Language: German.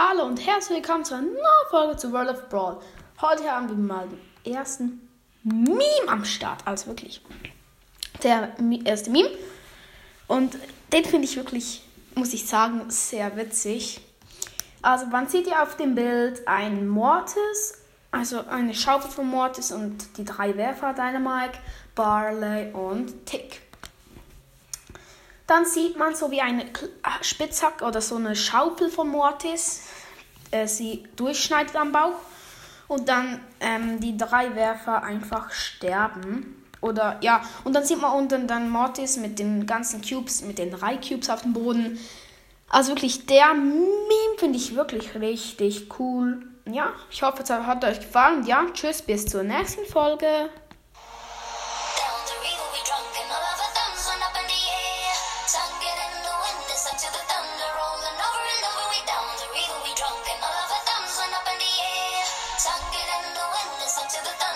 Hallo und herzlich willkommen zu einer neuen Folge zu World of Brawl. Heute haben wir mal den ersten Meme am Start. Also wirklich. Der erste Meme. Und den finde ich wirklich, muss ich sagen, sehr witzig. Also man sieht hier auf dem Bild ein Mortis, also eine Schaufel von Mortis und die drei Werfer Dynamite, Barley und Tick. Dann sieht man so wie eine ah, Spitzhack oder so eine Schaufel von Mortis. Äh, sie durchschneidet am Bauch. Und dann ähm, die drei Werfer einfach sterben. Oder ja, und dann sieht man unten dann Mortis mit den ganzen Cubes, mit den drei Cubes auf dem Boden. Also wirklich, der Meme finde ich wirklich richtig cool. Ja, ich hoffe, es hat euch gefallen. Ja, tschüss, bis zur nächsten Folge. to the